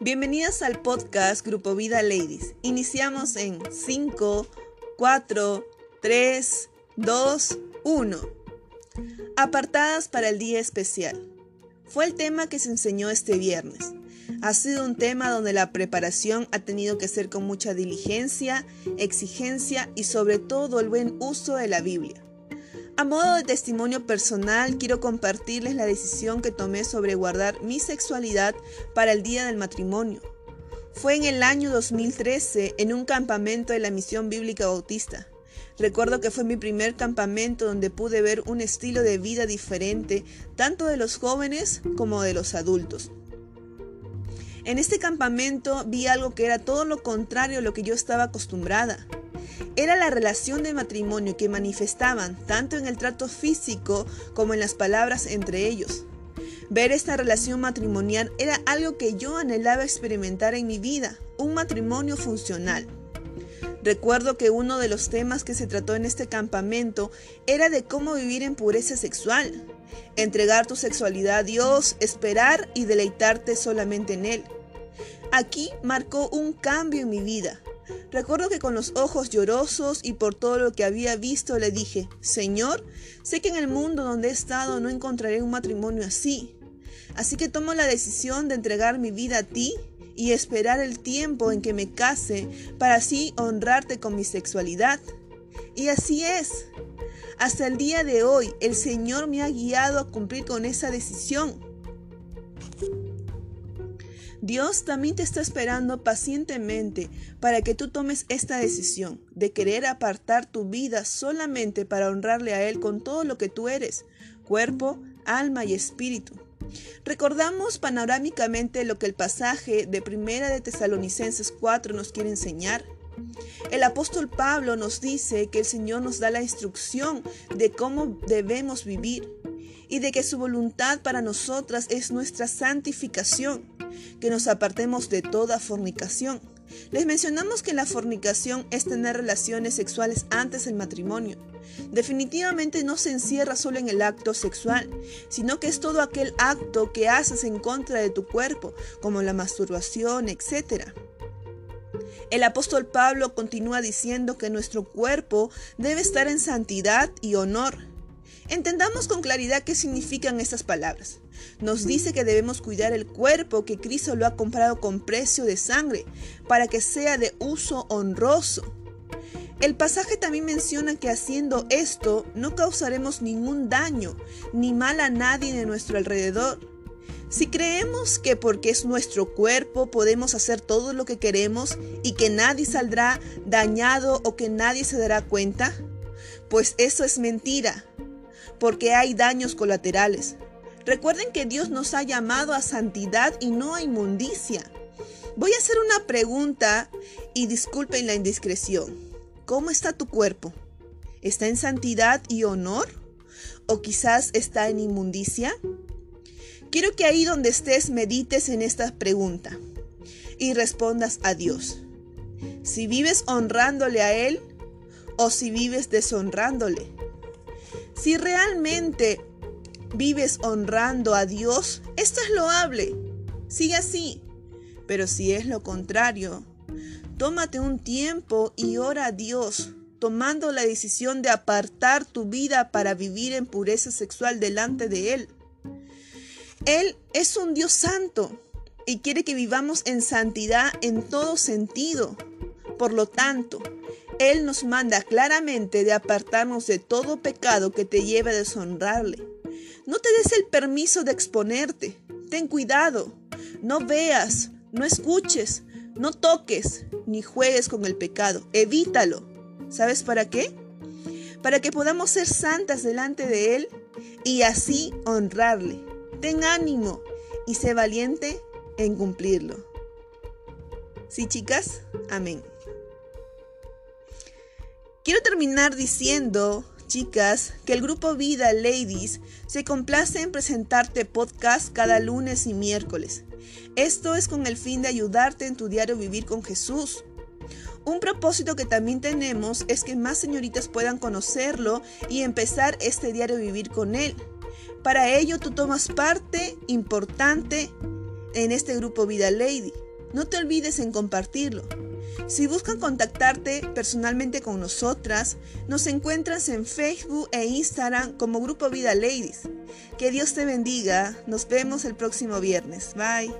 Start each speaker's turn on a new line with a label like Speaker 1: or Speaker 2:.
Speaker 1: Bienvenidas al podcast Grupo Vida Ladies. Iniciamos en 5, 4, 3, 2, 1. Apartadas para el día especial. Fue el tema que se enseñó este viernes. Ha sido un tema donde la preparación ha tenido que ser con mucha diligencia, exigencia y sobre todo el buen uso de la Biblia. A modo de testimonio personal, quiero compartirles la decisión que tomé sobre guardar mi sexualidad para el día del matrimonio. Fue en el año 2013 en un campamento de la Misión Bíblica Bautista. Recuerdo que fue mi primer campamento donde pude ver un estilo de vida diferente, tanto de los jóvenes como de los adultos. En este campamento vi algo que era todo lo contrario a lo que yo estaba acostumbrada. Era la relación de matrimonio que manifestaban tanto en el trato físico como en las palabras entre ellos. Ver esta relación matrimonial era algo que yo anhelaba experimentar en mi vida, un matrimonio funcional. Recuerdo que uno de los temas que se trató en este campamento era de cómo vivir en pureza sexual, entregar tu sexualidad a Dios, esperar y deleitarte solamente en Él. Aquí marcó un cambio en mi vida. Recuerdo que con los ojos llorosos y por todo lo que había visto le dije, Señor, sé que en el mundo donde he estado no encontraré un matrimonio así. Así que tomo la decisión de entregar mi vida a ti y esperar el tiempo en que me case para así honrarte con mi sexualidad. Y así es. Hasta el día de hoy el Señor me ha guiado a cumplir con esa decisión. Dios también te está esperando pacientemente para que tú tomes esta decisión de querer apartar tu vida solamente para honrarle a Él con todo lo que tú eres, cuerpo, alma y espíritu. Recordamos panorámicamente lo que el pasaje de Primera de Tesalonicenses 4 nos quiere enseñar. El apóstol Pablo nos dice que el Señor nos da la instrucción de cómo debemos vivir y de que su voluntad para nosotras es nuestra santificación que nos apartemos de toda fornicación. Les mencionamos que la fornicación es tener relaciones sexuales antes del matrimonio. Definitivamente no se encierra solo en el acto sexual, sino que es todo aquel acto que haces en contra de tu cuerpo, como la masturbación, etc. El apóstol Pablo continúa diciendo que nuestro cuerpo debe estar en santidad y honor. Entendamos con claridad qué significan estas palabras. Nos dice que debemos cuidar el cuerpo que Cristo lo ha comprado con precio de sangre, para que sea de uso honroso. El pasaje también menciona que haciendo esto no causaremos ningún daño ni mal a nadie de nuestro alrededor. Si creemos que porque es nuestro cuerpo podemos hacer todo lo que queremos y que nadie saldrá dañado o que nadie se dará cuenta, pues eso es mentira porque hay daños colaterales. Recuerden que Dios nos ha llamado a santidad y no a inmundicia. Voy a hacer una pregunta y disculpen la indiscreción. ¿Cómo está tu cuerpo? ¿Está en santidad y honor? ¿O quizás está en inmundicia? Quiero que ahí donde estés medites en esta pregunta y respondas a Dios. Si vives honrándole a Él o si vives deshonrándole. Si realmente vives honrando a Dios, esto es loable. Sigue así. Pero si es lo contrario, tómate un tiempo y ora a Dios, tomando la decisión de apartar tu vida para vivir en pureza sexual delante de Él. Él es un Dios santo y quiere que vivamos en santidad en todo sentido. Por lo tanto, él nos manda claramente de apartarnos de todo pecado que te lleve a deshonrarle. No te des el permiso de exponerte. Ten cuidado. No veas, no escuches, no toques, ni juegues con el pecado. Evítalo. ¿Sabes para qué? Para que podamos ser santas delante de Él y así honrarle. Ten ánimo y sé valiente en cumplirlo. Sí, chicas, amén. Quiero terminar diciendo, chicas, que el grupo Vida Ladies se complace en presentarte podcast cada lunes y miércoles. Esto es con el fin de ayudarte en tu diario vivir con Jesús. Un propósito que también tenemos es que más señoritas puedan conocerlo y empezar este diario vivir con Él. Para ello tú tomas parte importante en este grupo Vida Lady. no te olvides en compartirlo. Si buscan contactarte personalmente con nosotras, nos encuentras en Facebook e Instagram como Grupo Vida Ladies. Que Dios te bendiga. Nos vemos el próximo viernes. Bye.